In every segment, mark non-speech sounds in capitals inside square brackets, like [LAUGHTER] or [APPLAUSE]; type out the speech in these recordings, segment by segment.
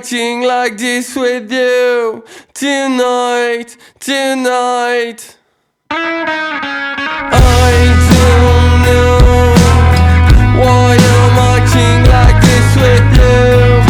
watching like this with you tonight, tonight. I don't know why I'm acting like this with you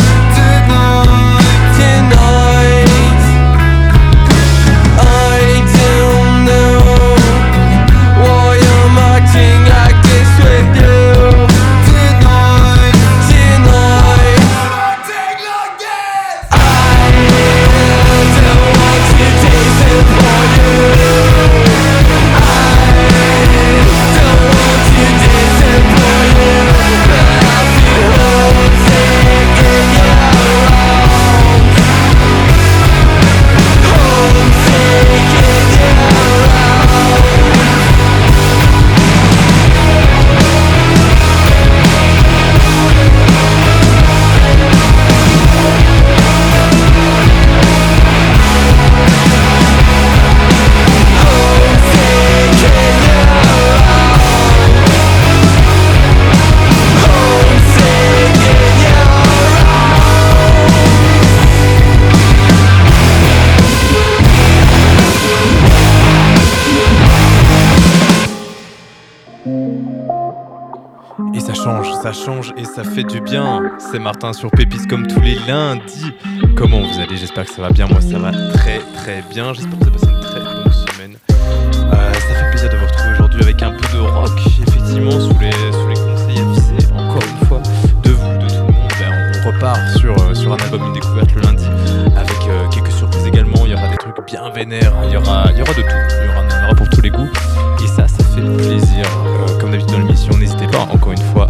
ça change, et ça fait du bien. C'est Martin sur Pépis comme tous les lundis. Comment vous allez? J'espère que ça va bien. Moi, ça va très très bien. J'espère que vous avez passé une très bonne semaine. Euh, ça fait plaisir de vous retrouver aujourd'hui avec un peu de rock, effectivement, sous les, sous les conseils avisés, encore une fois, de vous, de tout le monde. Ben, on repart sur, euh, sur un album Une découverte le lundi, avec euh, quelques surprises également. Il y aura des trucs bien vénères, il y aura, il y aura de tout. Il y aura, il y aura pour tous les goûts. Et ça, ça fait plaisir. Comme d'habitude dans l'émission, n'hésitez pas, encore une fois,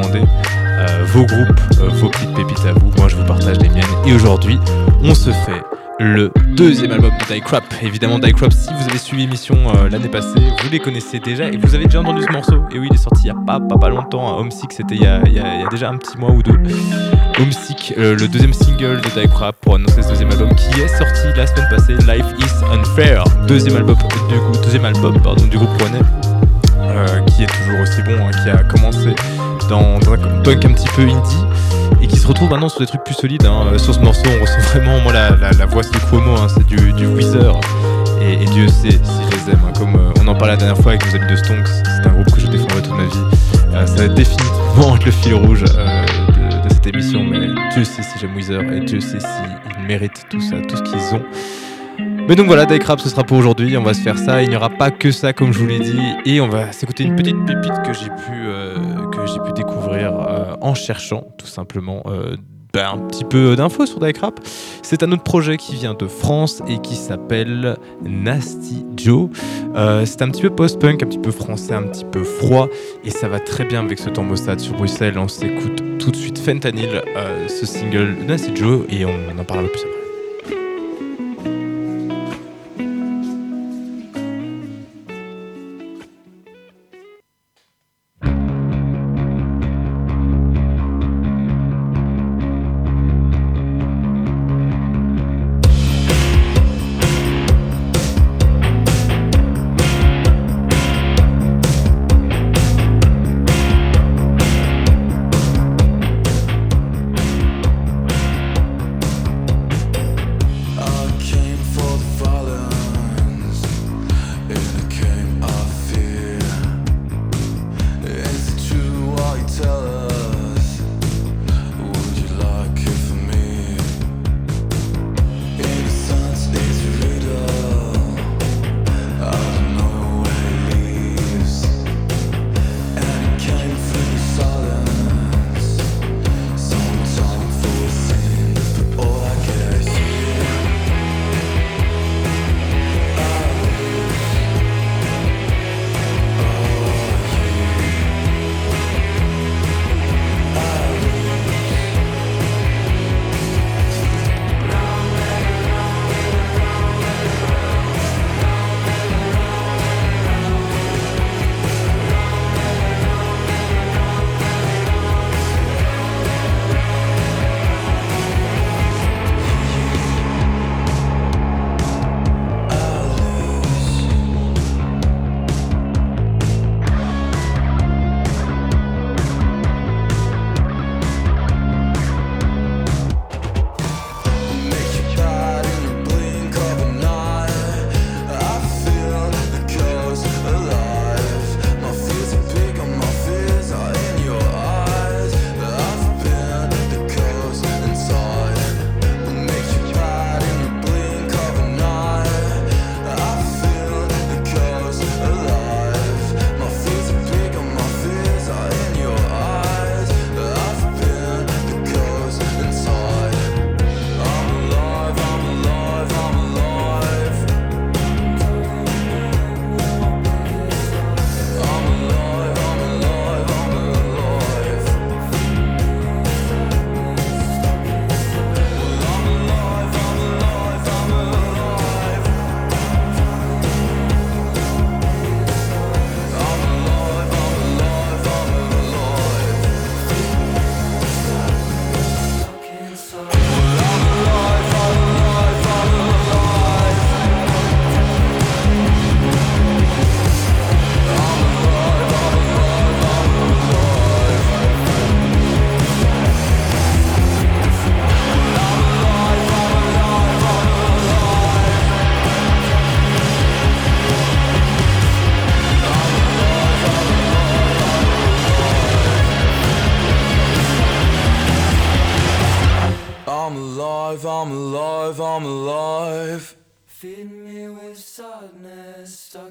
euh, vos groupes, euh, vos petites pépites à vous. Moi, je vous partage les miennes. Et aujourd'hui, on se fait le deuxième album de Die Crap. Évidemment, Die Crap, si vous avez suivi l'émission euh, l'année passée, vous les connaissez déjà et vous avez déjà entendu ce morceau. Et oui, il est sorti il y a pas, pas, pas longtemps. hein. Homesick, c'était il, y a- déjà un petit mois ou deux. Homesick, euh, le deuxième single de Die Crap pour annoncer ce deuxième album qui est sorti la semaine passée. Life is Unfair. Deuxième album du, deuxième album, pardon, du groupe Rouennais. qui est toujours aussi bon, hein, qui a commencé dans, un punk un petit peu indie et qui se retrouve maintenant sur des trucs plus solides. hein. Euh, Sur ce morceau, on ressent vraiment moi, la, la, voix de Cuomo, hein, c'est du, du Weezer. Et, Dieu sait si je les aime. hein. Comme euh, on en parlait la dernière fois avec nos amis de Stonks, c'est un groupe que je défendrai toute ma vie. Euh, ça va définitivement être [LAUGHS] le fil rouge de, cette émission, mais Dieu sait si j'aime Weezer et Dieu sait s'ils méritent tout ça, tout ce qu'ils ont. Mais donc voilà, Die Crap, ce sera pour aujourd'hui. On va se faire ça. Il n'y aura pas que ça, comme je vous l'ai dit. Et on va s'écouter une petite pépite que j'ai pu, j'ai pu découvrir euh, en cherchant, tout simplement, euh, ben, un petit peu d'infos sur Die Crap. C'est un autre projet qui vient de France et qui s'appelle Nasty Joe. Euh, c'est un petit peu post-punk, un petit peu français, un petit peu froid. Et ça va très bien avec ce thermostat sur Bruxelles. On s'écoute tout de suite Fentanyl, ce single Nasty Joe. Et on en parlera plus après.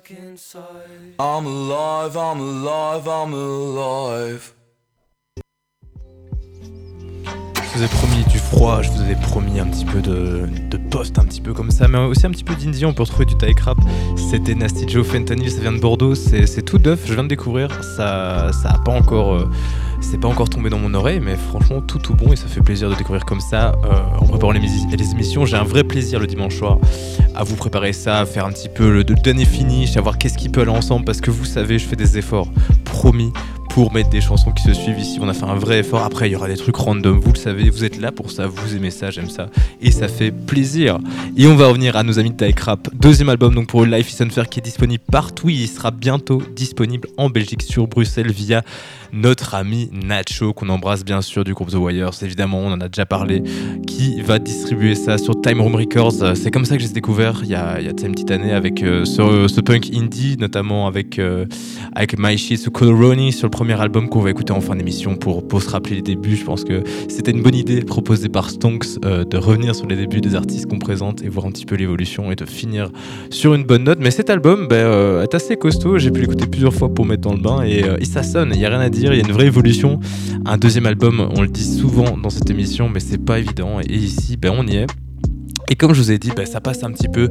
Stuck inside. I'm alive, I'm alive, I'm alive. Je vous ai promis du froid, je vous avais promis un petit peu de, de post, un petit peu comme ça, mais aussi un petit peu d'indie. On peut retrouver du Thai Crap. C'était Nasty Joe Fentanyl, ça vient de Bordeaux, c'est tout neuf, je viens de découvrir. Ça, ça a pas encore, euh, c'est pas encore tombé dans mon oreille, mais franchement tout bon et ça fait plaisir de découvrir comme ça euh, en préparant les émissions. J'ai un vrai plaisir le dimanche soir à vous préparer ça, à faire un petit peu le, le dernier finish, à voir qu'est-ce qui peut aller ensemble parce que vous savez, je fais des efforts, promis pour mettre des chansons qui se suivent ici. On a fait un vrai effort. Après, il y aura des trucs random. Vous le savez, vous êtes là pour ça. Vous aimez ça, j'aime ça. Et ça fait plaisir. Et on va revenir à nos amis de Tyke Rap. Deuxième album donc pour Life is Unfair qui est disponible partout. Il sera bientôt disponible en Belgique sur Bruxelles via notre ami Nacho qu'on embrasse bien sûr du groupe The Wires. Évidemment, on en a déjà parlé. Qui va distribuer ça sur Time Room Records. C'est comme ça que j'ai découvert il y a, il y une petite année avec euh, ce, punk indie, notamment avec euh, avec Coloroni sur le premier album qu'on va écouter en fin d'émission pour, pour se rappeler les débuts. Je pense que c'était une bonne idée proposée par Stonks euh, de revenir sur les débuts des artistes qu'on présente et voir un petit peu l'évolution et de finir sur une bonne note. Mais cet album ben, euh, est assez costaud. J'ai pu l'écouter plusieurs fois pour mettre dans le bain et, euh, ça sonne. Il n'y a rien à dire. Il y a une vraie évolution. Un deuxième album, on le dit souvent dans cette émission, mais c'est pas évident. Et ici, ben, on y est. Et comme je vous ai dit, ben, ça passe un petit peu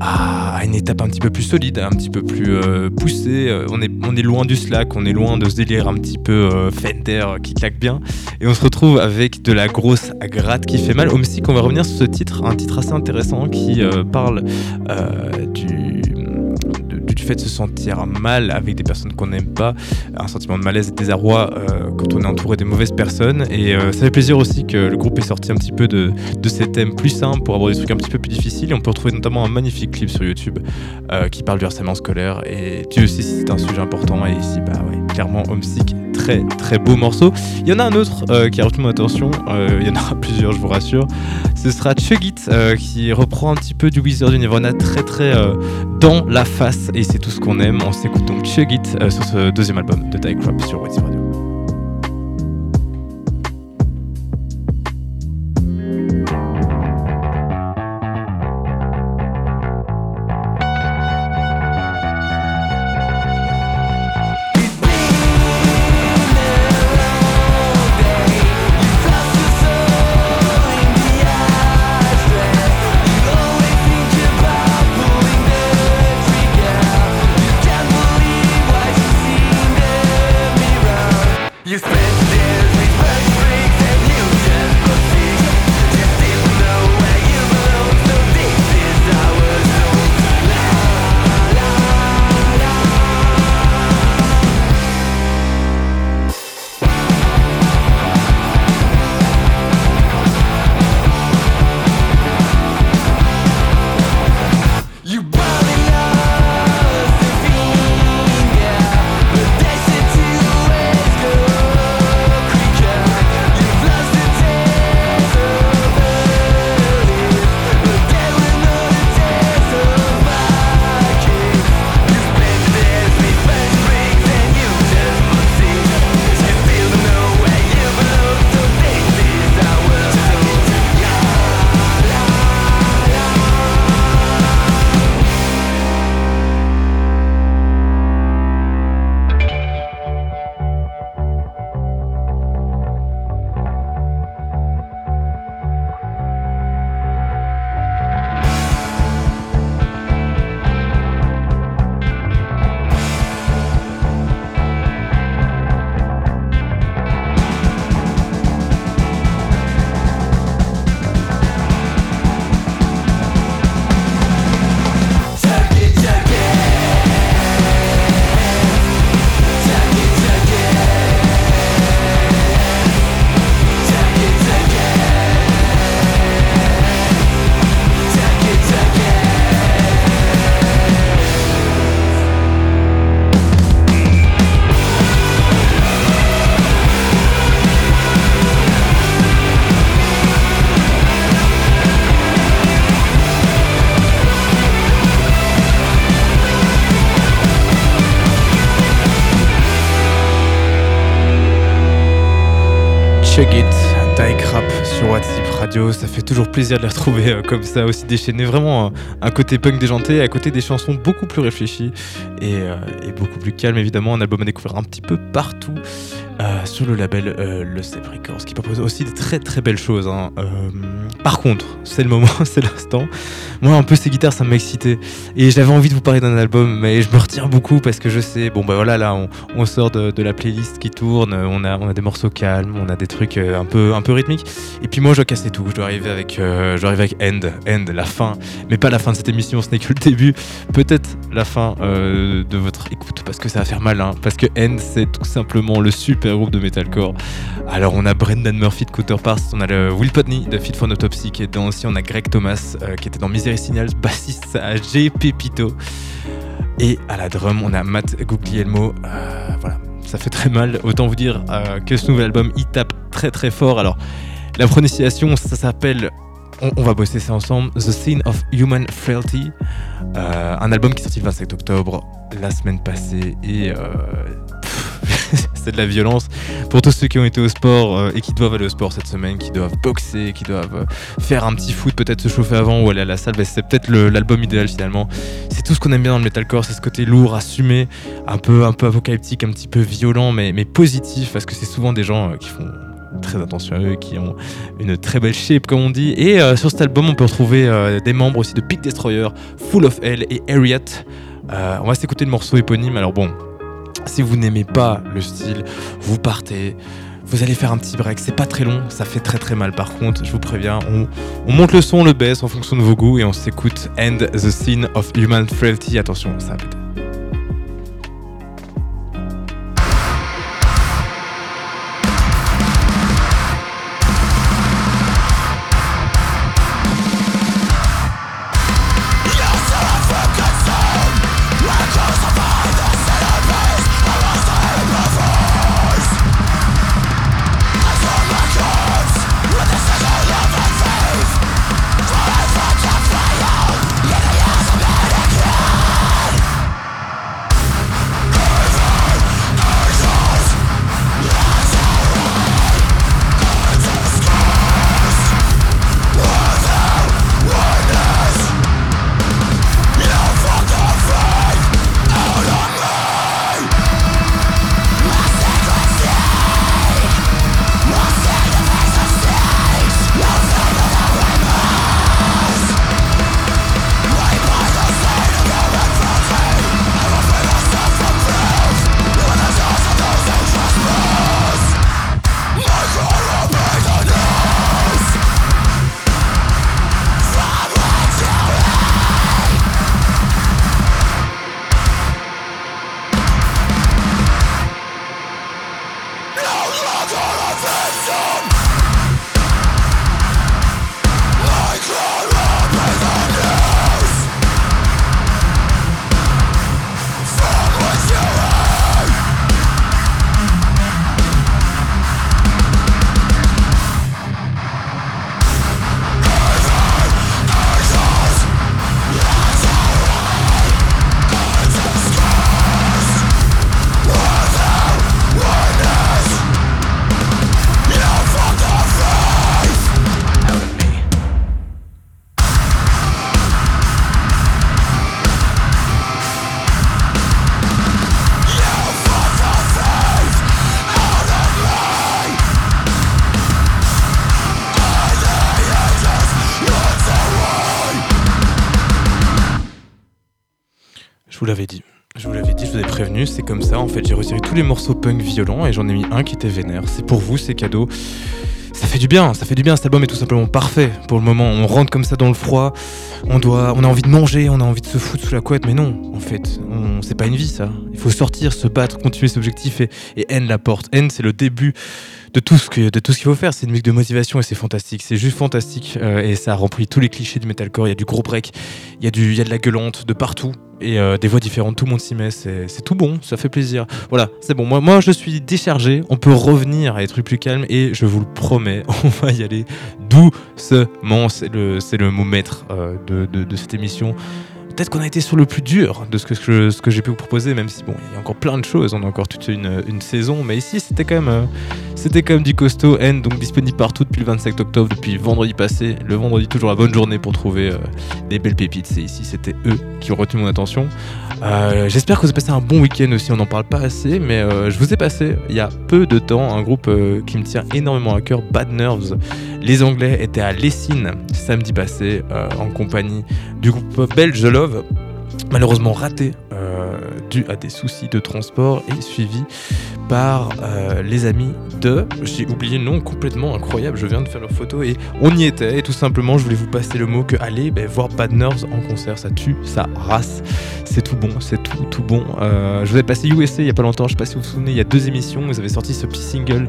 à une étape un petit peu plus solide, un petit peu plus euh, poussée. Euh, on, est, on est loin du slack, on est loin de ce délire un petit peu euh, Fender qui claque bien. Et on se retrouve avec de la grosse gratte qui fait mal. Mexique, on va revenir sur ce titre, un titre assez intéressant qui parle du de se sentir mal avec des personnes qu'on n'aime pas, un sentiment de malaise et de désarroi euh, quand on est entouré des mauvaises personnes. Et euh, ça fait plaisir aussi que le groupe ait sorti un petit peu de, de ces thèmes plus simples pour avoir des trucs un petit peu plus difficiles. Et on peut retrouver notamment un magnifique clip sur YouTube euh, qui parle du harcèlement scolaire. Et Dieu sait si c'est un sujet important. Et ici, bah ouais, clairement, Homesick, très beau morceau. Il y en a un autre euh, qui a retenu mon attention. Euh, il y en aura [LAUGHS] plusieurs, je vous rassure. Ce sera Chug It euh, qui reprend un petit peu du Wizard du Nirvana très très dans la face. Et c'est tout ce qu'on aime. On s'écoute donc Chug It euh, sur ce deuxième album de Tyke Crop sur What's Radio. Chug It, Tyke Rap sur WhatsApp Radio. Ça fait toujours plaisir de les retrouver euh, comme ça, aussi déchaînés. Vraiment euh, un côté punk déjanté, à côté des chansons beaucoup plus réfléchies et, euh, et beaucoup plus calmes. Évidemment, un album à découvrir un petit peu partout sur le label Le Step Records, qui propose aussi des très très belles choses. hein. Par contre, c'est le moment, [LAUGHS] c'est l'instant. Moi, un peu ces guitares, ça m'a excité. Et j'avais envie de vous parler d'un album, mais je me retire beaucoup parce que je sais, bon bah voilà, là, on, sort de, la playlist qui tourne, on a, on a des morceaux calmes, on a des trucs euh, un peu, un peu rythmiques. Et puis moi, je dois casser tout. Je dois arriver avec, euh, je avec End, End, la fin. Mais pas la fin de cette émission, ce n'est que le début. Peut-être la fin euh, de votre écoute, parce que ça va faire mal, hein, parce que End, c'est tout simplement le super groupe de metalcore. Alors, on a Brendan Murphy de Counterparts, on a Will Putney de Fit for an Qui est dedans aussi, on a Greg Thomas euh, qui était dans Misery Signals, [LAUGHS] bassiste à J. Pepito. Et à la drum, on a Matt Guglielmo. Euh, voilà, ça fait très mal. Autant vous dire euh, que ce nouvel album, il tape très très fort. Alors, la prononciation, ça s'appelle. On, va bosser ça ensemble. The Scene of Human Frailty. Un album qui est sorti le 27 octobre, la semaine passée. Et. [LAUGHS] c'est de la violence. Pour tous ceux qui ont été au sport euh, et qui doivent aller au sport cette semaine, qui doivent boxer, qui doivent euh, faire un petit foot, peut-être se chauffer avant ou aller à la salle, bah, c'est peut-être l'album idéal finalement. C'est tout ce qu'on aime bien dans le metalcore, c'est ce côté lourd, assumé, un peu, un peu apocalyptique, un petit peu violent, mais, mais positif, parce que c'est souvent des gens euh, qui font très attention à eux, qui ont une très belle shape comme on dit. Et sur cet album, on peut retrouver des membres aussi de Peak Destroyer, Full of Hell et Harriet. On va s'écouter le morceau éponyme. Alors bon, si vous n'aimez pas le style, vous partez. Vous allez faire un petit break, c'est pas très long, ça fait très très mal par contre, je vous préviens. On, on monte le son, on le baisse en fonction de vos goûts et on s'écoute End the Scene of Human Frailty. Attention, ça va péter. Comme ça. En fait, j'ai retiré tous les morceaux punk violents et j'en ai mis un qui était vénère. C'est pour vous, c'est cadeau. Ça fait du bien, ça fait du bien. Cet album est tout simplement parfait pour le moment. On rentre comme ça dans le froid. On doit, on a envie de manger, on a envie de se foutre sous la couette, mais non. En fait, c'est pas une vie ça. Il faut sortir, se battre, continuer ses objectifs et, et N la porte. N, c'est le début de tout ce que, de tout ce qu'il faut faire. C'est une musique de motivation et c'est fantastique. C'est juste fantastique euh, et ça remplit tous les clichés du metalcore. Il y a du gros break, il y a du, il y a de la gueulante de partout et euh, des voix différentes. Tout le monde s'y met. C'est, tout bon, ça fait plaisir. Voilà, c'est bon. Moi, moi, je suis déchargé. On peut revenir à des trucs plus calmes et je vous le promets, [LAUGHS] on va y aller doucement. C'est le, c'est le mot maître euh, de, de cette émission. Peut-être qu'on a été sur le plus dur de ce que, ce que j'ai pu vous proposer, même si bon, il y a encore plein de choses, on a encore toute une, une saison, mais ici c'était quand même, euh, c'était quand même du costaud. N donc disponible partout depuis le 25 octobre, depuis vendredi passé. Le vendredi toujours la bonne journée pour trouver euh, des belles pépites. Et ici c'était eux qui ont retenu mon attention. Euh, J'espère que vous avez passé un bon week-end aussi. On n'en parle pas assez, mais je vous ai passé il y a peu de temps un groupe qui me tient énormément à cœur, Bad Nerves. Les Anglais étaient à Lessine samedi passé euh, en compagnie du groupe belge Love, malheureusement raté euh, dû à des soucis de transport et suivi par euh, les amis de, j'ai oublié le nom complètement incroyable, je viens de faire leur photo et on y était et tout simplement je voulais vous passer le mot que allez ben, voir Bad Nerves en concert, ça tue, ça race, c'est tout bon, c'est tout tout bon. Euh, je vous ai passé USA il y a pas longtemps, je sais pas si vous vous souvenez, il y a deux émissions, ils avaient sorti ce petit single,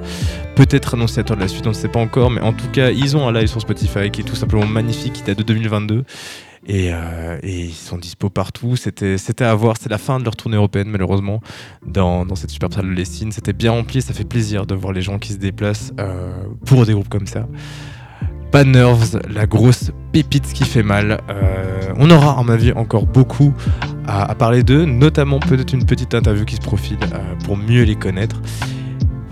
peut-être annonciateur de la suite, on ne sait pas encore, mais en tout cas ils ont un live sur Spotify qui est tout simplement magnifique, qui date de 2022. Et, euh, et ils sont dispo partout. C'était, à voir. C'est la fin de leur tournée européenne, malheureusement, dans, cette superbe salle de Lessine. C'était bien rempli. Ça fait plaisir de voir les gens qui se déplacent euh, pour des groupes comme ça. Bad Nerves, la grosse pépite qui fait mal. Euh, on aura, à ma vie, encore beaucoup à, à parler d'eux, notamment peut-être une petite interview qui se profile pour mieux les connaître.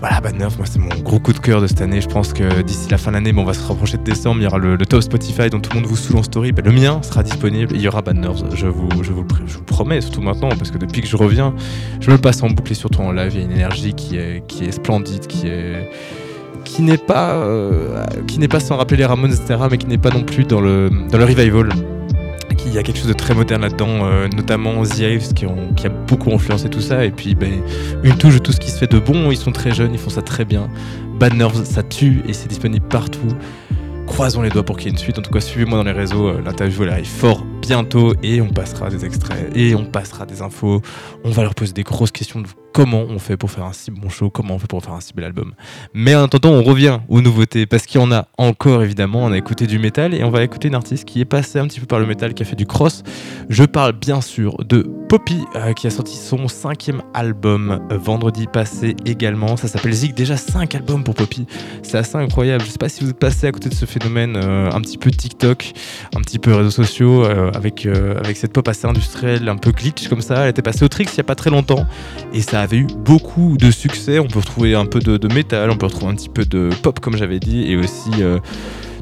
Voilà, Bad Nerves, moi c'est mon gros coup de cœur de cette année. Je pense que d'ici la fin de l'année, bon, on va se rapprocher de décembre. Il y aura le, top Spotify dont tout le monde vous saoule en story. Ben, le mien sera disponible. Il y aura Bad Nerves, je vous, je, vous promets, surtout maintenant, parce que depuis que je reviens, je me passe en boucle et surtout en live. Il y a une énergie qui est, qui est splendide, qui est qui n'est pas euh, qui n'est pas sans rappeler les Ramones etc mais qui n'est pas non plus dans le dans le revival il y a quelque chose de très moderne là-dedans, euh, notamment The Hives qui, a beaucoup influencé tout ça. Et puis ben, une touche de tout ce qui se fait de bon. Ils sont très jeunes, ils font ça très bien. Bad ça tue et c'est disponible partout. Croisons les doigts pour qu'il y ait une suite. En tout cas, suivez-moi dans les réseaux. euh, L'interview elle arrive fort bientôt et on passera des extraits et on passera des infos. On va leur poser des grosses questions de comment on fait pour faire un si bon show, comment on fait pour faire un si bel album. Mais en attendant, on revient aux nouveautés parce qu'il y en a encore évidemment. On a écouté du métal et on va écouter une artiste qui est passée un petit peu par le métal, qui a fait du cross. Je parle bien sûr de Poppy euh, qui a sorti son cinquième album euh, vendredi passé également. Ça s'appelle Zig. Déjà cinq albums pour Poppy. C'est assez incroyable. Je sais pas si vous passé à côté de ce phénomène euh, un petit peu TikTok, un petit peu réseaux sociaux avec, cette pop assez industrielle, un peu glitch comme ça. Elle était passée au Trix il y a pas très longtemps et ça avait eu beaucoup de succès. On peut retrouver un peu de, de métal, on peut retrouver un petit peu de pop comme j'avais dit et aussi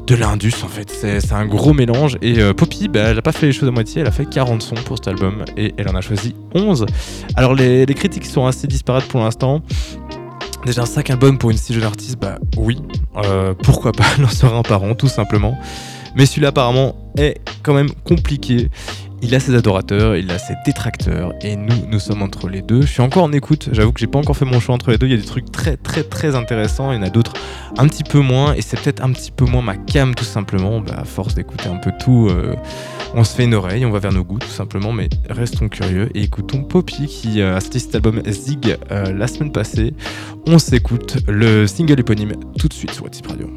de l'indus en fait. C'est un gros mélange et euh, Poppy, bah, elle a pas fait les choses à moitié, elle a fait 40 sons pour cet album et elle en a choisi 11. Alors les, critiques sont assez disparates pour l'instant. Déjà 5 albums pour une si jeune artiste, bah oui, euh, pourquoi pas, [LAUGHS] elle en sera un par an tout simplement. Mais celui-là apparemment est quand même compliqué. Il a ses adorateurs, il a ses détracteurs, et nous, nous sommes entre les deux. Je suis encore en écoute, j'avoue que j'ai pas encore fait mon choix entre les deux. Il y a des trucs très très très intéressants, il y en a d'autres un petit peu moins, et c'est peut-être un petit peu moins ma cam tout simplement. Bah, à force d'écouter un peu tout, euh, on se fait une oreille, on va vers nos goûts tout simplement, mais restons curieux et écoutons Poppy qui euh, a sorti cet album Zig euh, la semaine passée. On s'écoute le single éponyme tout de suite sur WhatsApp Radio.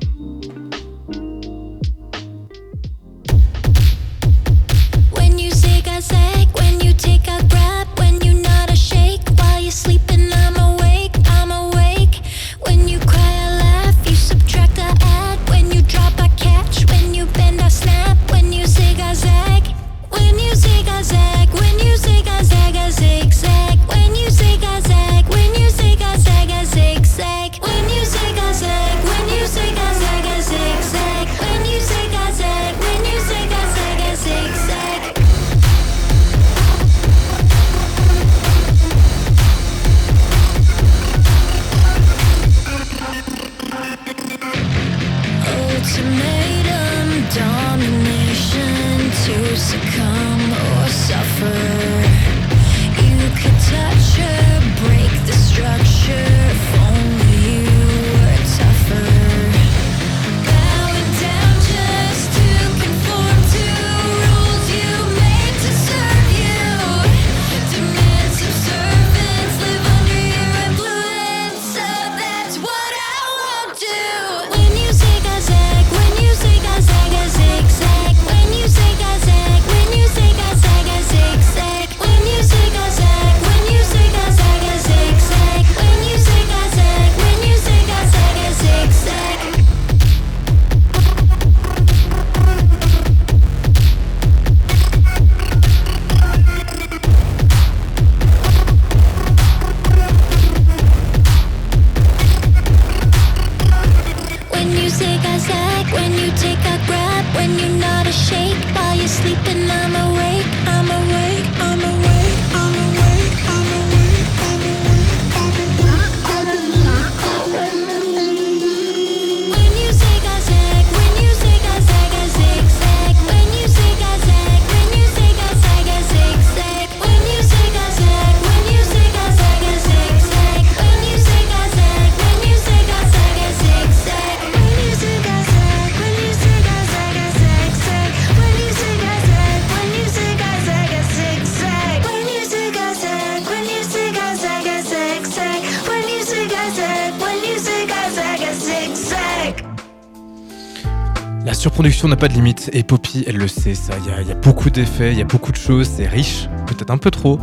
Pas de limite et Poppy, elle le sait ça. Il y a, beaucoup d'effets, il y a beaucoup de choses, c'est riche, peut-être un peu trop,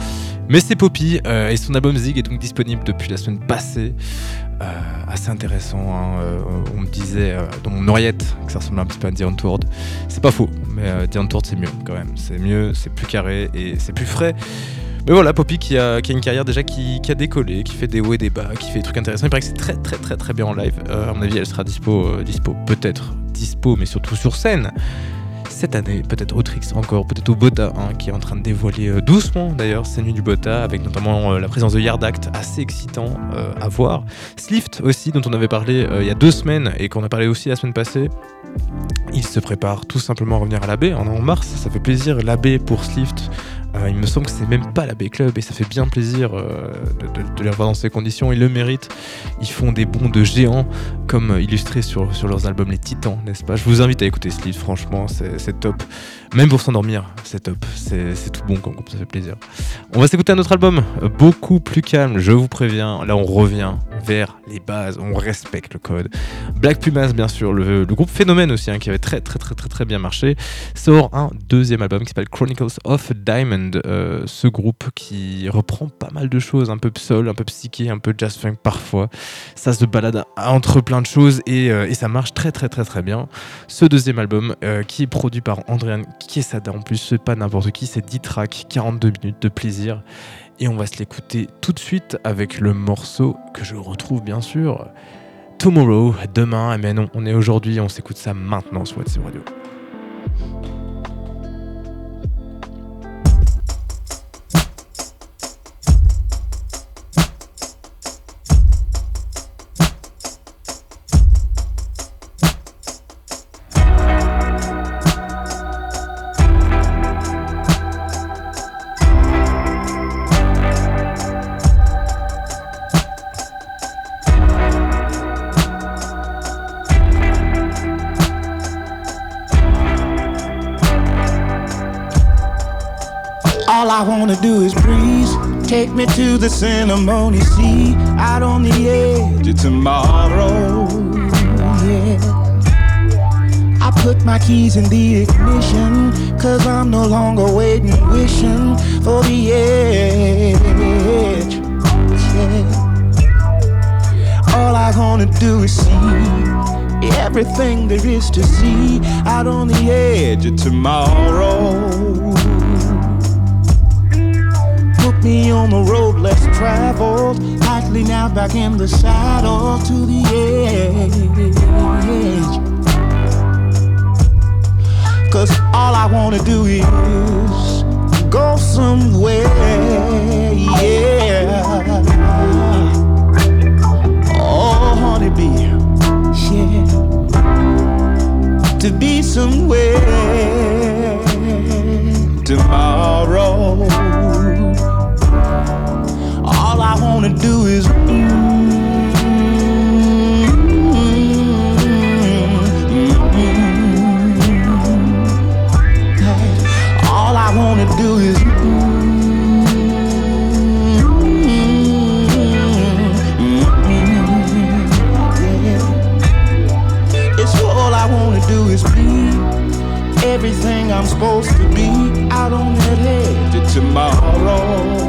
mais c'est Poppy euh, et son album Zig est donc disponible depuis la semaine passée. Euh, assez intéressant. hein. Euh, on me disait dans mon oreillette que ça ressemblait un petit peu à The Untold. C'est pas faux, mais The Untold c'est mieux quand même. C'est mieux, c'est plus carré et c'est plus frais. Mais voilà, Poppy qui a, une carrière déjà qui, a décollé, qui fait des hauts et des bas, qui fait des trucs intéressants. Il paraît que c'est très très très très bien en live. À mon avis, elle sera dispo, dispo peut-être dispo, mais surtout sur scène. Cette année, peut-être au Trix encore, peut-être au Bota, hein, qui est en train de dévoiler euh, doucement d'ailleurs ces nuits du Bota, avec notamment euh, la présence de Yard Act, assez excitant euh, à voir. Slift aussi, dont on avait parlé il y a deux semaines et qu'on a parlé aussi la semaine passée. Il se prépare tout simplement à revenir à la baie en, mars, ça fait plaisir. La baie pour Slift, il me semble que c'est même pas la Bay Club et ça fait bien plaisir euh, de, les revoir dans ces conditions. Ils le méritent. Ils font des bonds de géants comme euh, illustrés sur, sur leurs albums Les Titans, n'est-ce pas? Je vous invite à écouter ce livre, franchement, c'est top. Même pour s'endormir, c'est top. C'est tout bon comme ça fait plaisir. On va s'écouter un autre album, beaucoup plus calme, je vous préviens. Là, on revient vers les bases, on respecte le code. Black Pumas, bien sûr, le, groupe Phénomène aussi, hein, qui avait très très très très très bien marché, sort un deuxième album qui s'appelle Chronicles of Diamond. Euh, ce groupe qui reprend pas mal de choses, un peu soul, un peu psyché, un peu jazz funk parfois. Ça se balade entre plein de choses et, euh, ça marche très très très très bien. Ce deuxième album euh, qui est produit par Andréane Kiesada en plus, c'est pas n'importe qui, c'est 10 tracks, 42 minutes de plaisir. Et on va se l'écouter tout de suite avec le morceau que je retrouve bien sûr. Tomorrow, demain, mais non, on est aujourd'hui, on s'écoute ça maintenant sur What's Radio. Me to the ceremony, see out on the edge of tomorrow. Yeah. I put my keys in the ignition, cause I'm no longer waiting, wishing for the edge. Yeah. All I wanna do is see everything there is to see out on the edge of tomorrow. Me on the road less traveled, likely now back in the saddle to the edge. Cause all I wanna do is go somewhere, yeah. Oh, honeybee, yeah. To be somewhere tomorrow. Mm-hmm. All I wanna do is. All I wanna do is. It's all I wanna do is be everything I'm supposed to be out on that edge of tomorrow.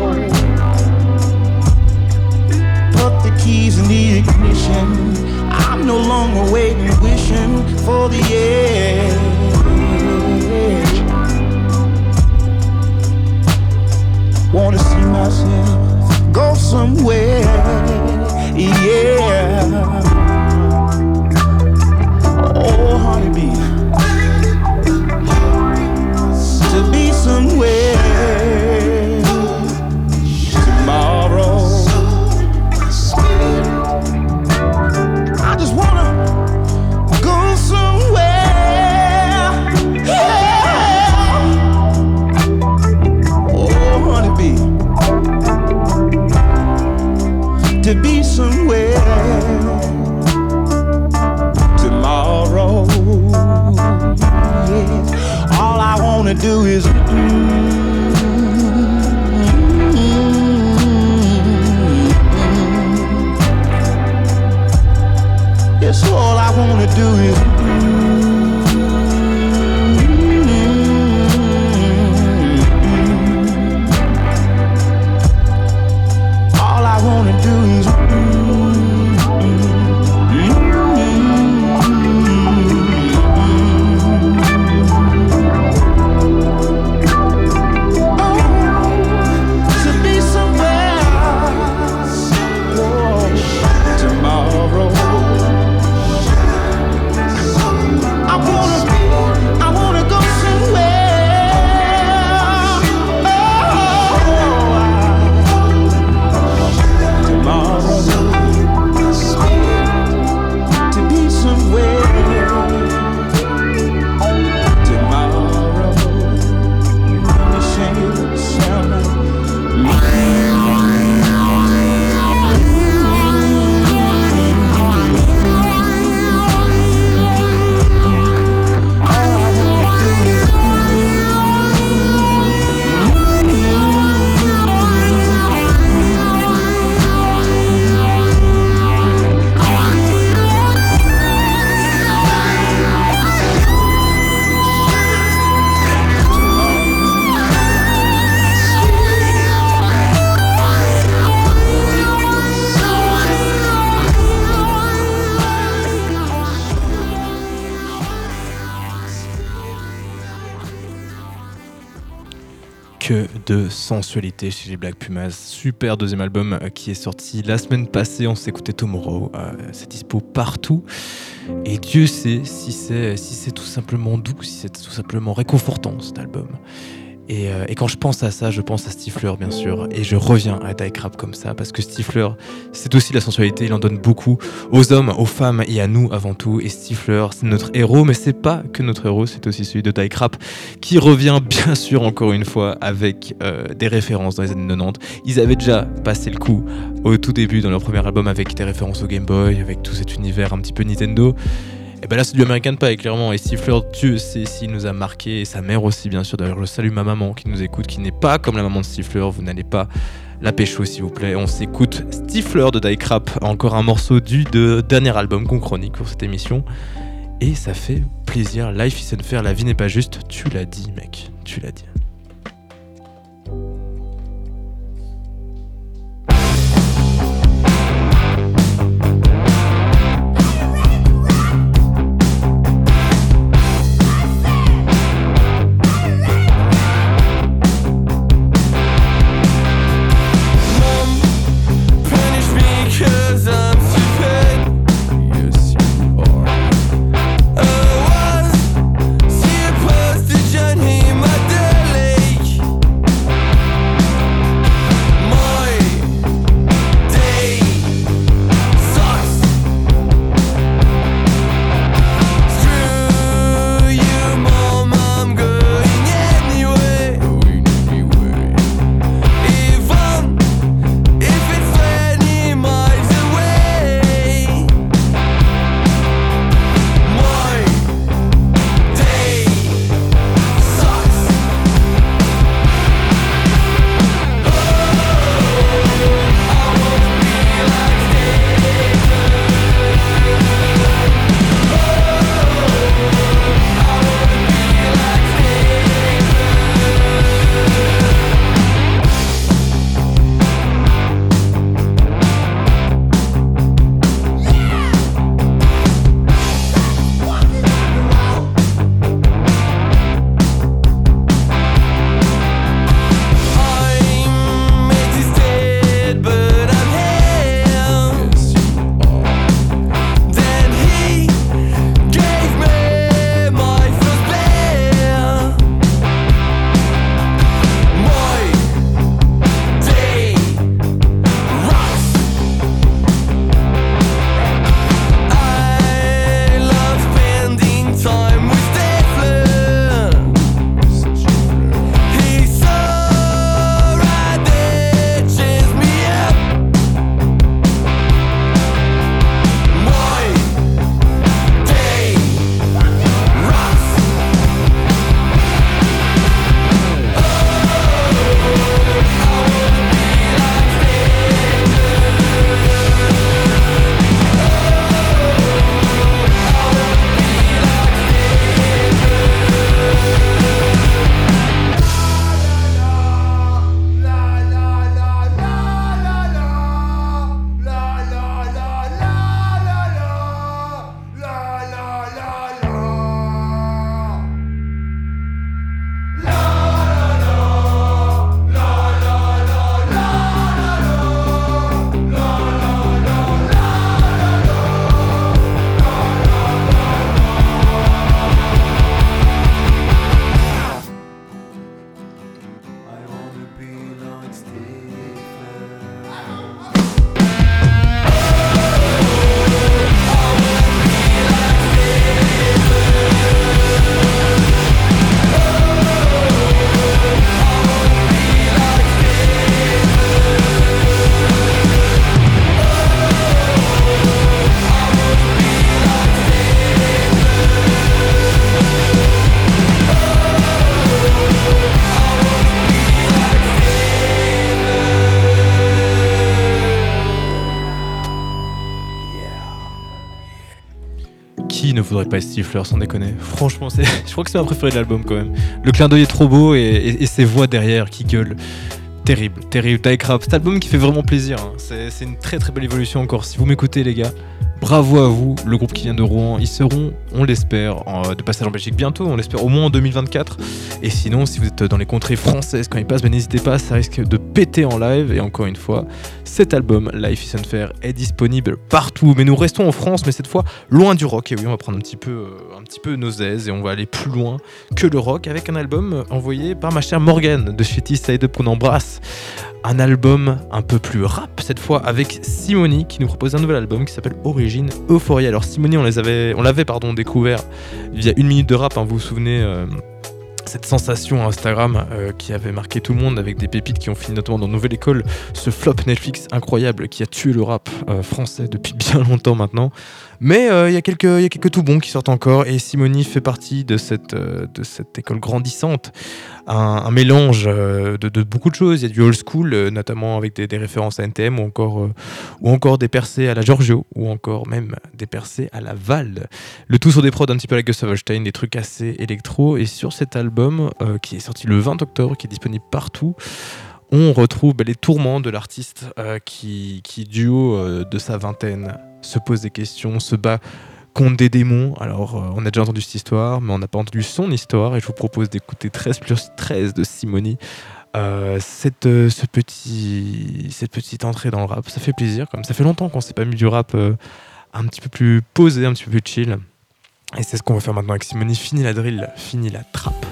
Keys in the ignition. I'm no longer waiting, wishing for the edge. Wanna see myself go somewhere, yeah. Oh, honeybee to be somewhere wanna do is. Yes, chez les Black Pumas. Super deuxième album euh, qui est sorti la semaine passée. On écouté Tomorrow. Euh, c'est dispo partout. Et Dieu sait si c'est si c'est tout simplement doux, si c'est tout simplement réconfortant cet album. Et, euh, et quand je pense à ça, je pense à Stifler bien sûr. Et je reviens à Die Crap comme ça parce que Stifler, c'est aussi la sensualité. Il en donne beaucoup aux hommes, aux femmes et à nous avant tout. Et Stifler, c'est notre héros, mais c'est pas que notre héros, c'est aussi celui de Die Crap qui revient [LAUGHS] bien sûr encore une fois avec euh, des références dans les années 90. Ils avaient déjà passé le coup au tout début dans leur premier album avec des références au Game Boy, avec tout cet univers un petit peu Nintendo. Et ben là c'est du American Pie clairement. Et Stifler Dieu sait s'il nous a marqué et sa mère aussi bien sûr. D'ailleurs je salue ma maman qui nous écoute qui n'est pas comme la maman de Stifler vous n'allez pas la pécho s'il vous plaît. On s'écoute Stifler de Die Crap. Encore un morceau du de dernier album qu'on chronique pour cette émission. Et ça fait plaisir. Life is unfair la vie n'est pas juste. Tu l'as dit mec. Tu l'as dit Ne voudrait pas être Stifler sans déconner Franchement, [LAUGHS] je crois que c'est ma préférée de l'album quand même. Le clin d'œil est trop beau et, ses voix derrière qui gueulent. Terrible, terrible. Die Crap, cet album qui fait vraiment plaisir. hein. C'est une très très belle évolution encore. Si vous m'écoutez, les gars, Bravo à vous, le groupe qui vient de Rouen. Ils seront, on l'espère, de passage en Belgique bientôt, on l'espère au moins en 2024. Et sinon, si vous êtes dans les contrées françaises quand ils passent, ben n'hésitez pas, ça risque de péter en live. Et encore une fois, cet album, Life is Unfair, est disponible partout. Mais nous restons en France, mais cette fois loin du rock. Et oui, on va prendre un petit peu, euh, un petit peu nos aises et on va aller plus loin que le rock avec un album euh, envoyé par ma chère Morgane de chez T-Side Up qu'on embrasse. Un album un peu plus rap cette fois avec Simoni qui nous propose un nouvel album qui s'appelle Origine Euphoria. Alors Simoni, on les avait, on l'avait pardon découvert via une minute de rap. hein, vous vous souvenez euh, cette sensation Instagram euh, qui avait marqué tout le monde avec des pépites qui ont fini notamment dans Nouvelle École, ce flop Netflix incroyable qui a tué le rap euh, français depuis [LAUGHS] bien longtemps maintenant. Mais euh, il y, a quelques- il y a quelques tout bons qui sortent encore et Simoni fait partie de cette, euh, de cette école grandissante. Un, mélange euh, de, beaucoup de choses. Il y a du old school, euh, notamment avec des, références à NTM ou encore, euh, ou encore des percées à la Giorgio ou encore même des percées à la Val. Le tout sur des prods un petit peu à la Gustav Holstein, des trucs assez électro. Et sur cet album euh, qui est sorti le 20 octobre, qui est disponible partout, on retrouve les tourments de l'artiste euh, qui, qui, du euh, de sa vingtaine, se pose des questions, se bat contre des démons. Alors, euh, on a déjà entendu cette histoire, mais on n'a pas entendu son histoire. Et je vous propose d'écouter 13 plus 13 de Simoni. Euh, cette, euh, cette petite entrée dans le rap, ça fait plaisir. Comme ça fait longtemps qu'on s'est pas mis du rap un petit peu plus posé, un petit peu plus chill. Et c'est ce qu'on va faire maintenant avec Simoni. Fini la drill, fini la trappe.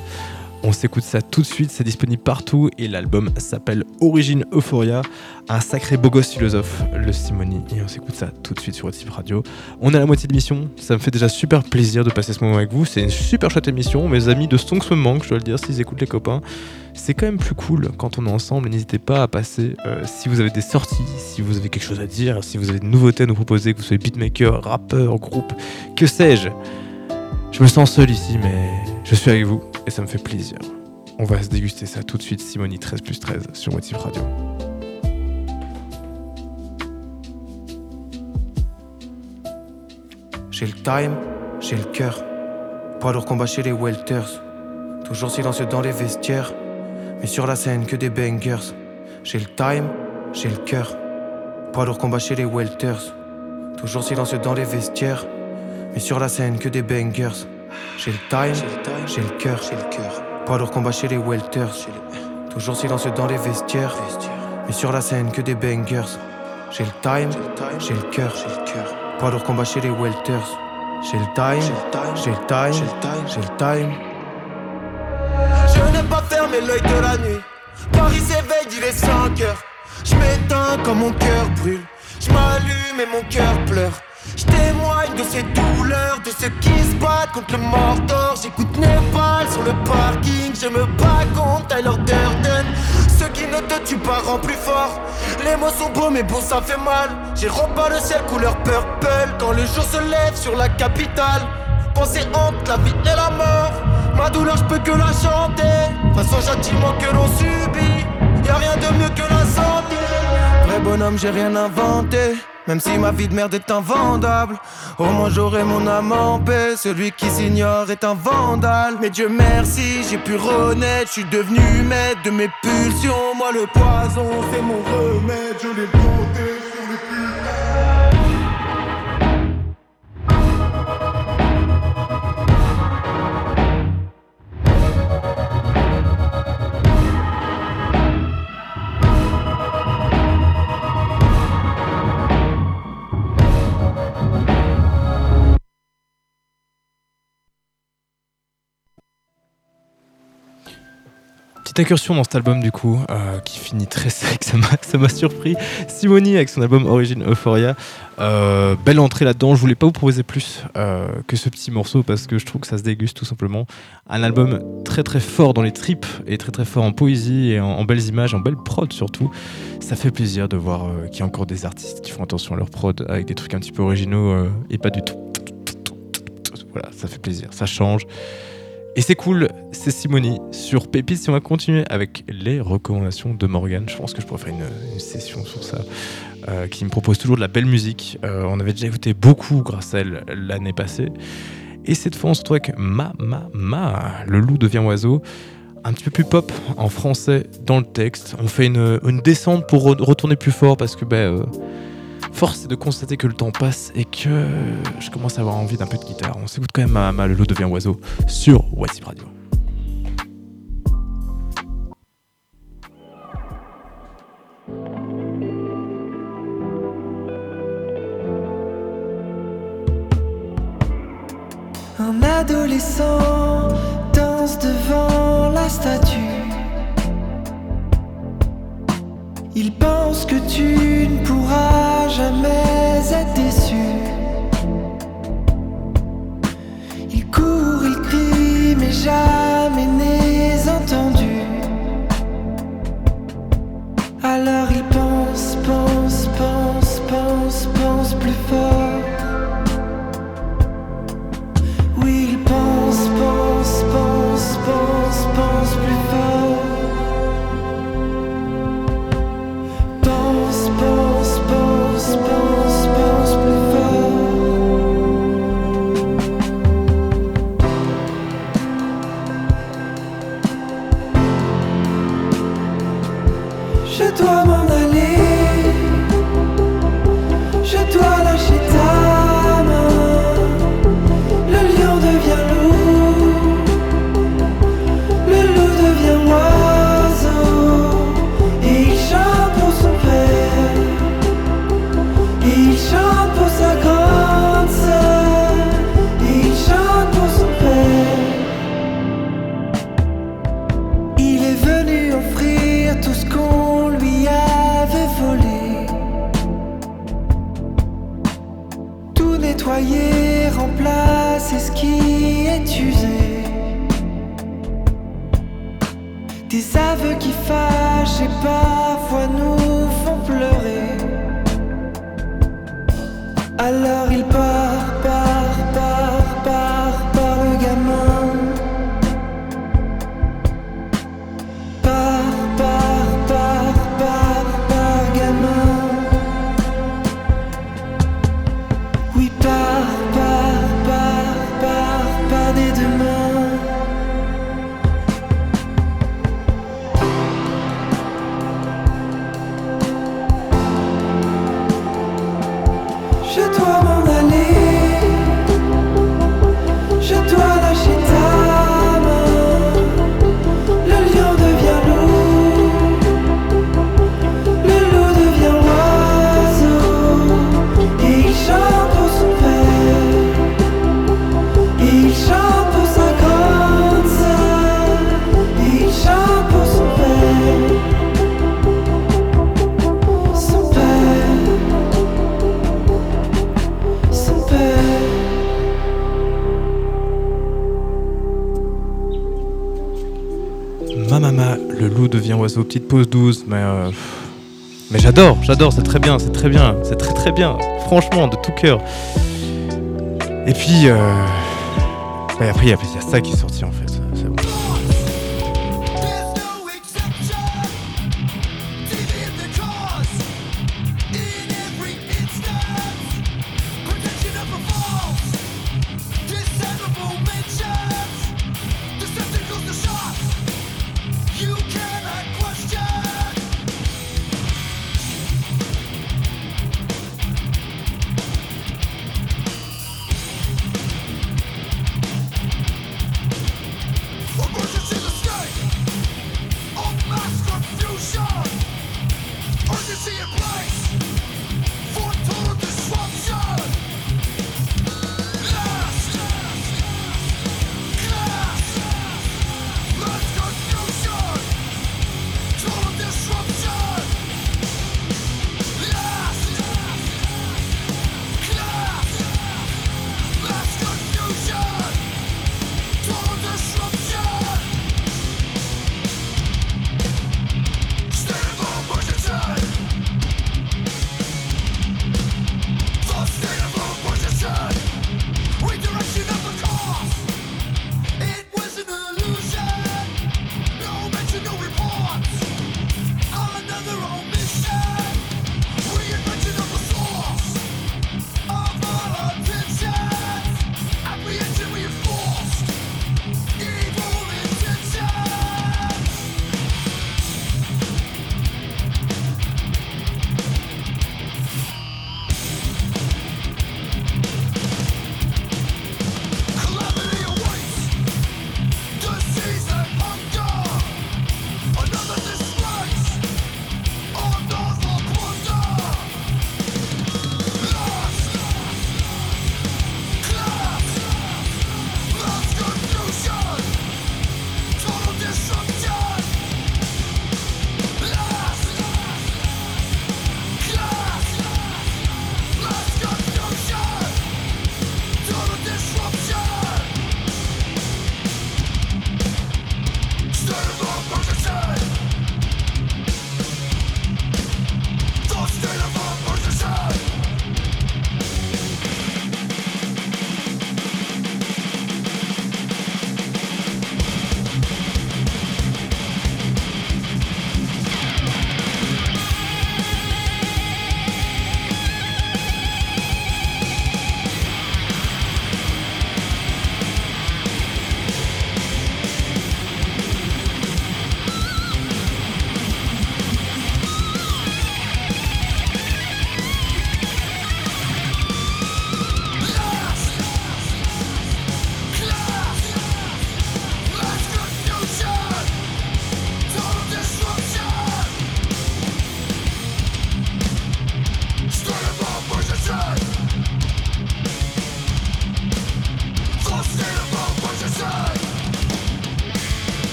On s'écoute ça tout de suite, c'est disponible partout et l'album s'appelle Origine Euphoria, un sacré beau gosse philosophe, le Simoni. Et on s'écoute ça tout de suite sur Radio. On est à la moitié de l'émission, ça me fait déjà super plaisir de passer ce moment avec vous. C'est une super chouette émission, mes amis de Stonks me manquent, je dois le dire, s'ils écoutent les copains. C'est quand même plus cool quand on est ensemble. N'hésitez pas à passer euh, si vous avez des sorties, si vous avez quelque chose à dire, si vous avez des nouveautés à nous proposer, que vous soyez beatmaker, rappeur, groupe, que sais-je. Je me sens seul ici, mais je suis avec vous et ça me fait plaisir. On va se déguster ça tout de suite, Simoni 13 plus 13 sur Motif Radio. J'ai le time, j'ai le cœur. Poids lourd combat chez les welters. Toujours silencieux dans les vestiaires. Mais sur la scène que des bangers. J'ai le time, j'ai le cœur. Poids lourd combat chez les welters. Toujours silencieux dans les vestiaires. Mais sur la scène que des bangers. J'ai le time, j'ai le cœur. Poids lourd combat chez les welters. Toujours silencieux dans les vestiaires. Mais sur la scène que des bangers. J'ai le time, j'ai le cœur. Poids lourd combat chez les welters. J'ai le time, j'ai le time, j'ai le time. Je n'aime pas fermer l'œil de la nuit. Paris s'éveille, il est 5 heures. Je m'éteins quand mon cœur brûle. Je m'allume et mon cœur pleure. Je témoigne de ces douleurs, de ceux qui se battent contre le Mordor. J'écoute Népal sur le parking, je me bats contre Tyler Durden. Ceux qui ne te tuent pas rendent plus fort. Les mots sont beaux, mais bon, ça fait mal. J'ai repeint le ciel couleur purple quand le jour se lève sur la capitale. Pensée entre la vie et la mort. Ma douleur, je peux que la chanter. Face au châtiment que l'on subit, y a rien de mieux que la santé. Bonhomme, j'ai rien inventé. Même si ma vie de merde est invendable, au moins j'aurai mon âme en paix. Celui qui s'ignore est un vandale. Mais Dieu merci, j'ai pu renaître. Je suis devenu maître de mes pulsions. Moi, le poison, c'est mon remède. Je l'ai planté Petite incursion dans cet album du coup, euh, qui finit très sec, [LAUGHS] ça m'a- surpris. Simoni avec son album Origin Euphoria, Euh, belle entrée là-dedans. Je voulais pas vous proposer plus euh, que ce petit morceau parce que je trouve que ça se déguste tout simplement. Un album très très fort dans les tripes et très très fort en poésie et en, en belles images, en belles prod surtout. Ça fait plaisir de voir qu'il y a encore des artistes qui font attention à leur prod avec des trucs un petit peu originaux et pas du tout. Voilà, ça fait plaisir, ça change. Et c'est cool, c'est Simoni sur Pépites. Si on va continuer avec les recommandations de Morgan, je pense que je pourrais faire une, session sur ça, euh, qui me propose toujours de la belle musique. Euh, on avait déjà écouté beaucoup grâce à elle l'année passée. Et cette fois, on se retrouve avec Ma Ma Ma, le loup devient oiseau. Un petit peu plus pop en français dans le texte. On fait une, descente pour re- retourner plus fort parce que ben, euh, Force est de constater que le temps passe et que je commence à avoir envie d'un peu de guitare. On s'écoute quand même à le lot devient oiseau sur WhatsApp Radio. Un adolescent danse devant la statue. Il pense que tu ne pourras jamais être déçu. Il court, ils crie, mais jamais n'est entendu. Alors ils pensent, pensent. revient ouais, aux petites mais, euh, mais j'adore, j'adore, c'est très bien, c'est très bien, c'est très très bien, franchement, de tout cœur. Et puis, euh, bah, après, il y, a ça qui est sorti en fait.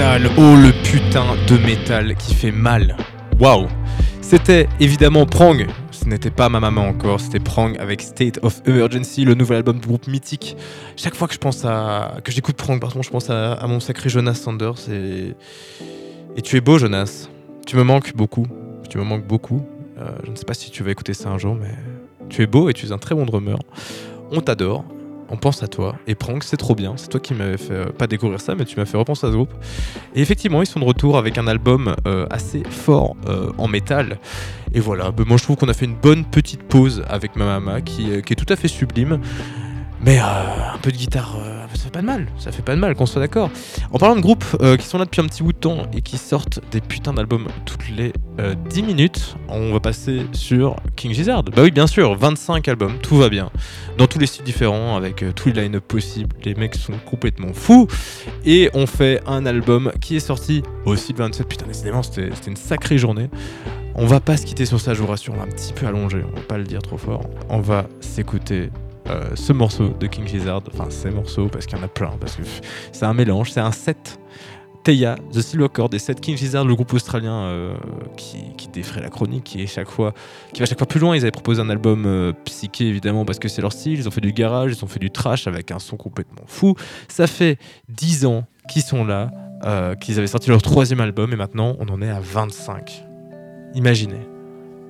Oh le putain de métal qui fait mal. Waouh. C'était évidemment Prong. Ce n'était pas ma maman encore, c'était Prong avec State of Emergency, le nouvel album du groupe mythique. Chaque fois que je pense à que j'écoute Prong, pardon, je pense à, à mon sacré Jonas Sanders et et tu es beau Jonas. Tu me manques beaucoup. Tu me manques beaucoup. Euh, je ne sais pas si tu vas écouter ça un jour, mais tu es beau et tu es un très bon drummer. On t'adore. On pense à toi. Et Prank, c'est trop bien. C'est toi qui m'avais fait, euh, pas découvrir ça, mais tu m'as fait repenser à ce groupe. Et effectivement, ils sont de retour avec un album euh, assez fort euh, en métal. Et voilà, ben, moi je trouve qu'on a fait une bonne petite pause avec ma maman qui, qui est tout à fait sublime. Mais un peu de guitare, ça fait pas de mal. Ça fait pas de mal, qu'on soit d'accord. En parlant de groupes euh, qui sont là depuis un petit bout de temps et qui sortent des putains d'albums toutes les euh, 10 minutes, on va passer sur King Gizzard. Bah oui, bien sûr, 25 albums, tout va bien. Dans tous les styles différents, avec euh, tous les line-up possibles. Les mecs sont complètement fous. Et on fait un album qui est sorti aussi le 27. Putain, décidément, c'était une sacrée journée. On va pas se quitter sur ça, je vous rassure. On va un petit peu allonger, on va pas le dire trop fort. On va s'écouter euh, ce morceau de King Gizzard, enfin ces morceaux parce qu'il y en a plein, parce que c'est un mélange, c'est un set. Teia, The Silver Cord et set King Gizzard, le groupe australien euh, qui, qui la chronique, qui est chaque fois, qui va chaque fois plus loin. Ils avaient proposé un album euh, psyché évidemment parce que c'est leur style. Ils ont fait du garage, ils ont fait du trash avec un son complètement fou. Ça fait 10 ans qu'ils sont là, euh, qu'ils avaient sorti leur troisième album et maintenant on en est à 25. Imaginez,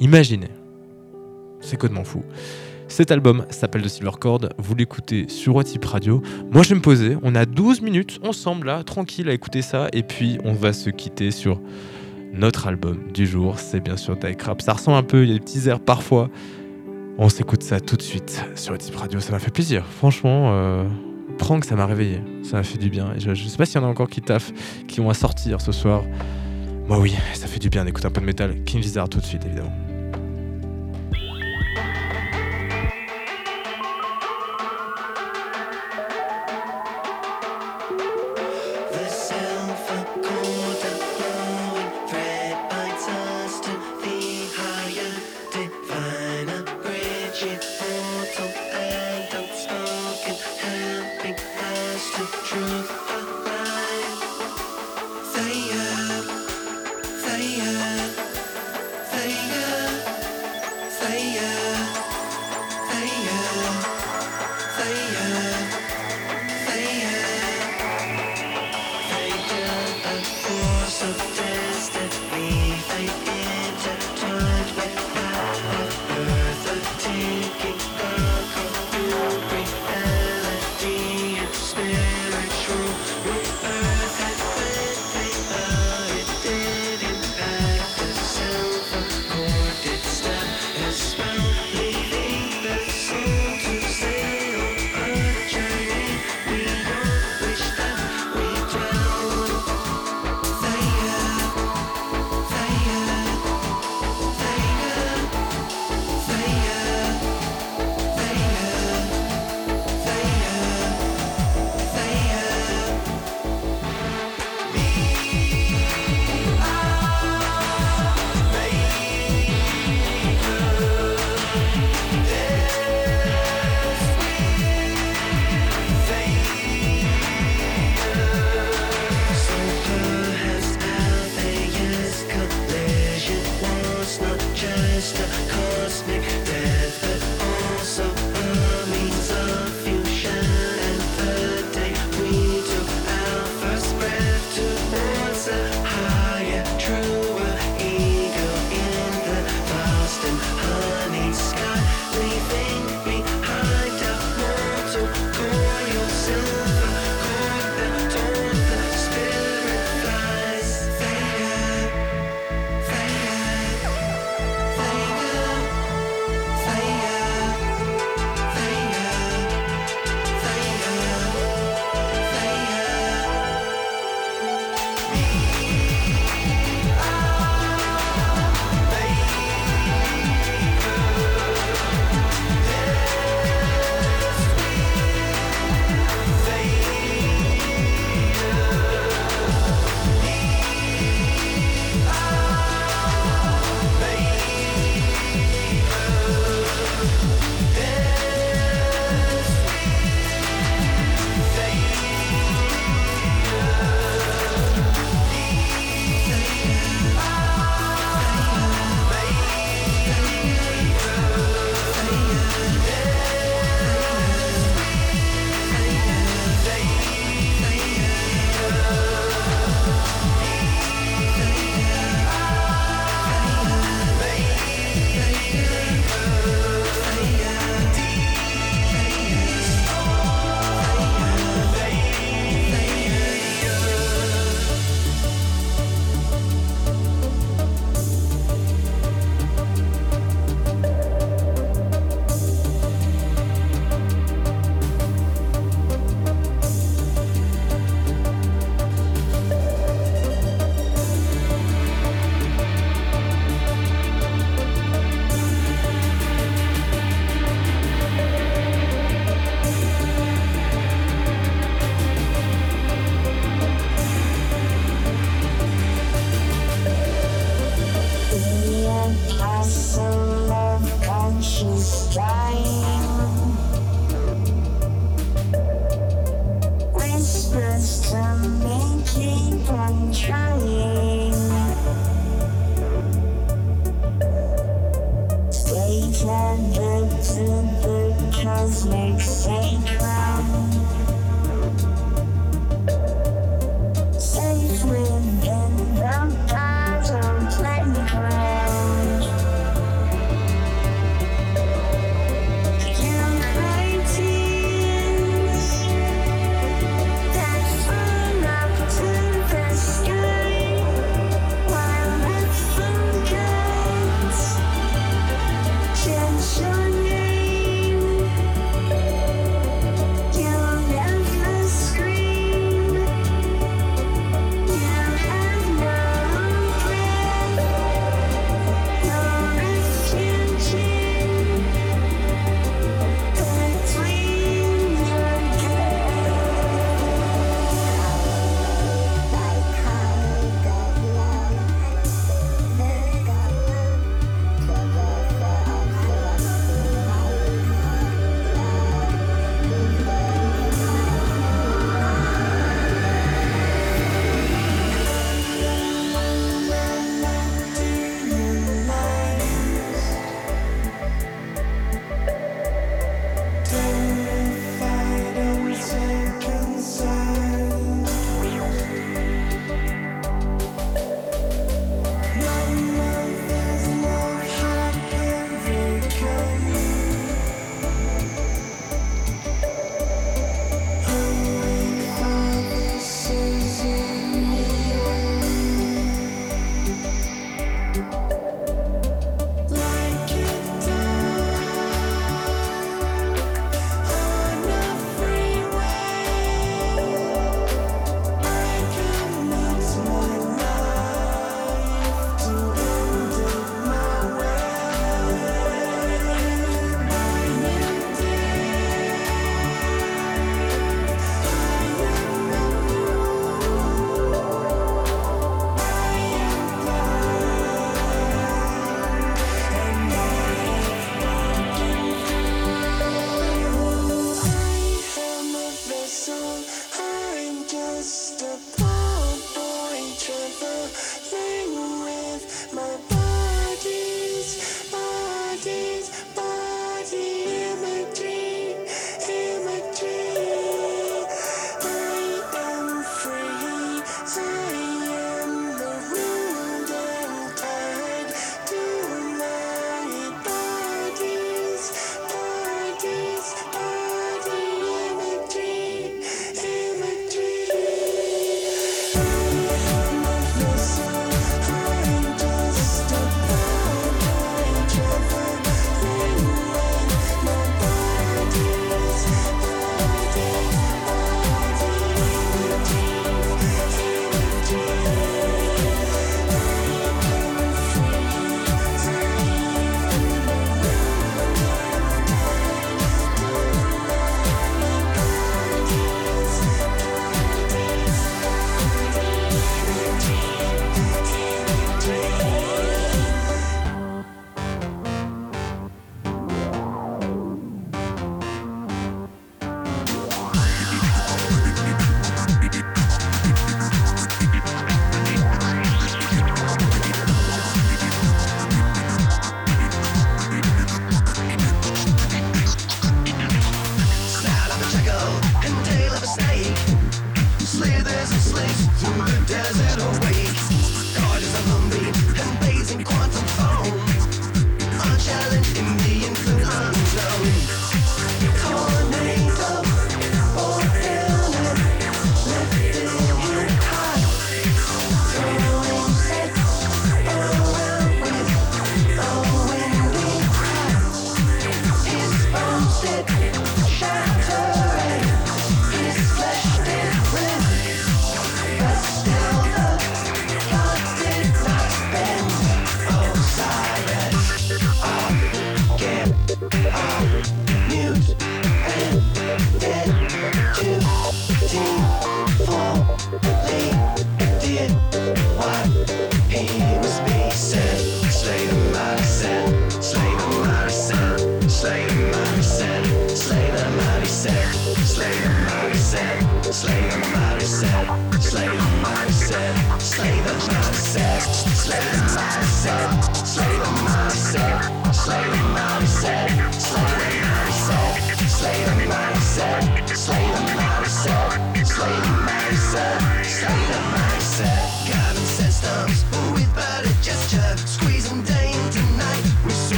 imaginez, c'est complètement fou. Cet album s'appelle The Silver Cord, vous l'écoutez sur WhatsApp Radio. Moi je vais me poser, on a 12 minutes ensemble là, tranquille à écouter ça, et puis on va se quitter sur notre album du jour, c'est bien sûr Tyke Rap. Ça ressemble un peu, il y a des petits airs parfois. On s'écoute ça tout de suite sur WhatsApp Radio, ça m'a fait plaisir. Franchement, euh, Prank, ça m'a réveillé, ça m'a fait du bien. Je, je sais pas s'il y en a encore qui taffent, qui vont à sortir ce soir. Moi oui, ça fait du bien d'écouter un peu de métal. King Gizzard tout de suite évidemment.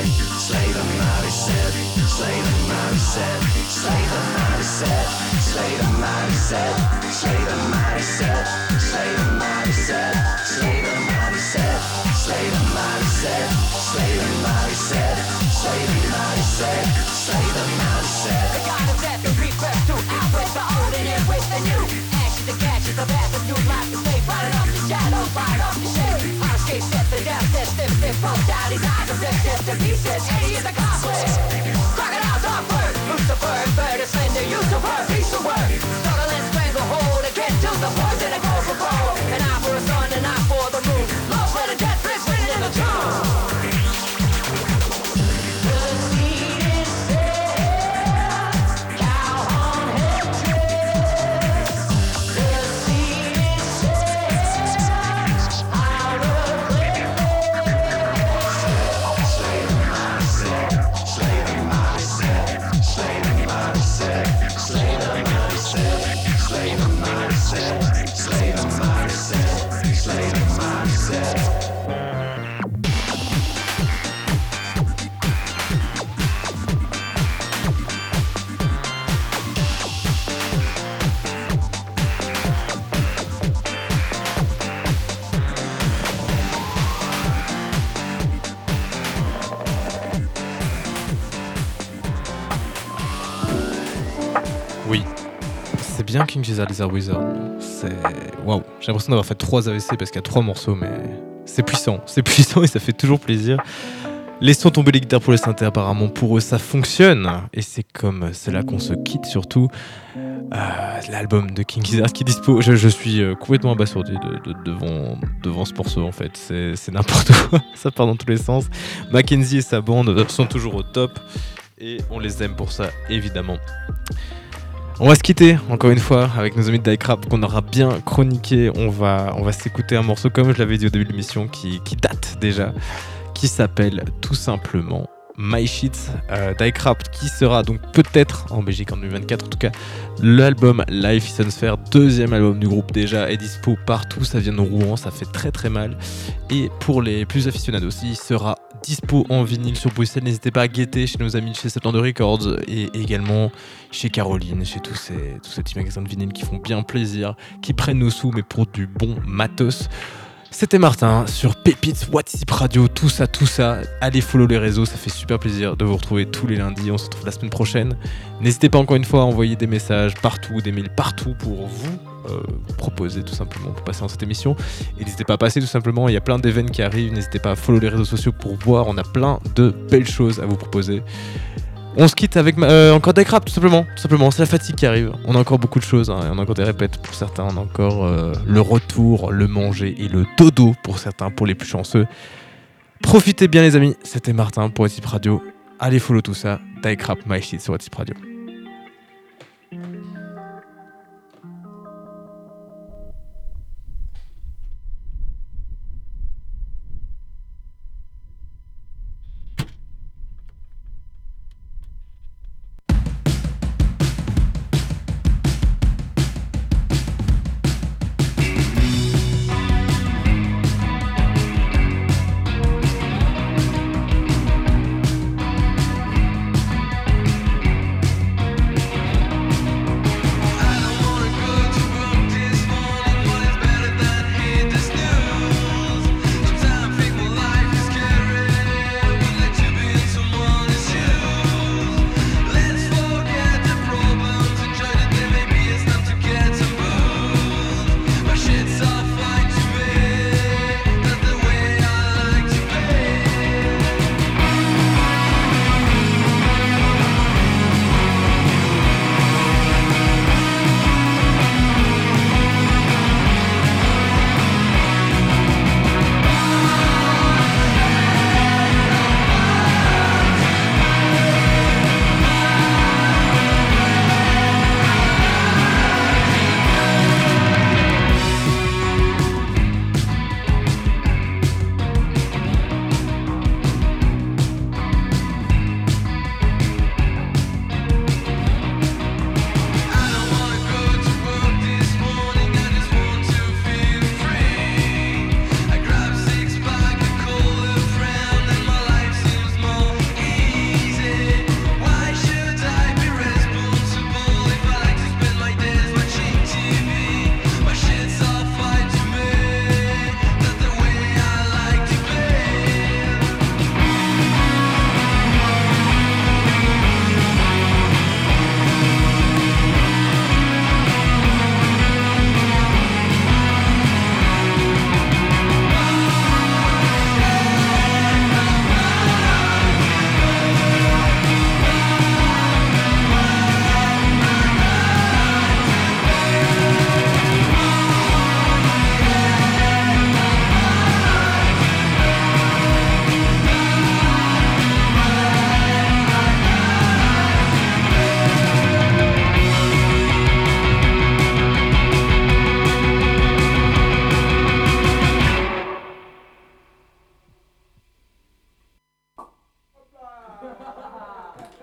Mighty set, slay the mighty set, slay the mighty set, slay the mighty set, slay the mighty set, slay the mighty set, slay the mighty set, slay the mighty set, slay the mighty set, slay the mighty set, slay the mighty set, slay the mighty set. The god of death and request to outbreak the old and in with the new. Ashes and gashes, the path of new life to stay right off the shadow, right off the shade. Set the death, are ripped into pieces. Is a. Crocodiles Lucifer and bird is word, piece of word. Struggle and stranglehold to the poison for. An eye for a an eye for the moon. The death, in the. Bien King Gizzard Lizard Wizard. C'est. Waouh. J'ai l'impression d'avoir fait trois AVC parce qu'il y a trois morceaux, mais c'est puissant. C'est [LAUGHS] puissant et ça fait toujours plaisir. Laissons tomber les guitares pour les synthés, apparemment pour eux ça fonctionne. Et c'est comme c'est là qu'on se quitte surtout. Euh, L'album de King Gizzard qui dispo. Je, suis euh, complètement abasourdi de- de- devant, devant ce morceau en fait. C'est n'importe quoi. [LAUGHS] ça part dans tous les sens. Mackenzie et sa bande sont toujours au top. Et on les aime pour ça, évidemment. On va se quitter encore une fois avec nos amis de qu'on aura bien chroniqué. On va, on s'écouter un morceau comme je l'avais dit au début de l'émission qui, date déjà, qui s'appelle tout simplement My Shit euh, qui sera donc peut-être en Belgique en 2024 en tout cas l'album Life is Unfair deuxième album du groupe déjà est dispo partout ça vient de Rouen ça fait très très mal et pour les plus aficionados aussi il sera dispo en vinyle sur Bruxelles n'hésitez pas à guetter chez nos amis de chez Septembre Records et également chez Caroline chez tous ces, tous ces petits magasins de vinyle qui font bien plaisir qui prennent nos sous mais pour du bon matos c'était Martin sur Pépites, WhatsApp Radio, tout ça, tout ça. Allez follow les réseaux, ça fait super plaisir de vous retrouver tous les lundis. On se retrouve la semaine prochaine. N'hésitez pas encore une fois à envoyer des messages partout, des mails partout pour vous proposer tout simplement pour passer dans cette émission. Et n'hésitez pas à passer tout simplement, il y a plein d'événements qui arrivent. N'hésitez pas à follow les réseaux sociaux pour voir, on a plein de belles choses à vous proposer. On se quitte avec euh, encore des crap tout simplement. Tout simplement, c'est la fatigue qui arrive. On a encore beaucoup de choses. hein, on a encore des répètes pour certains. On a encore euh, le retour, le manger et le dodo pour certains, pour les plus chanceux. Profitez bien les amis. C'était Martin pour WhatsApp Radio. Allez follow tout ça. Die My Shit sur WhatsApp Radio.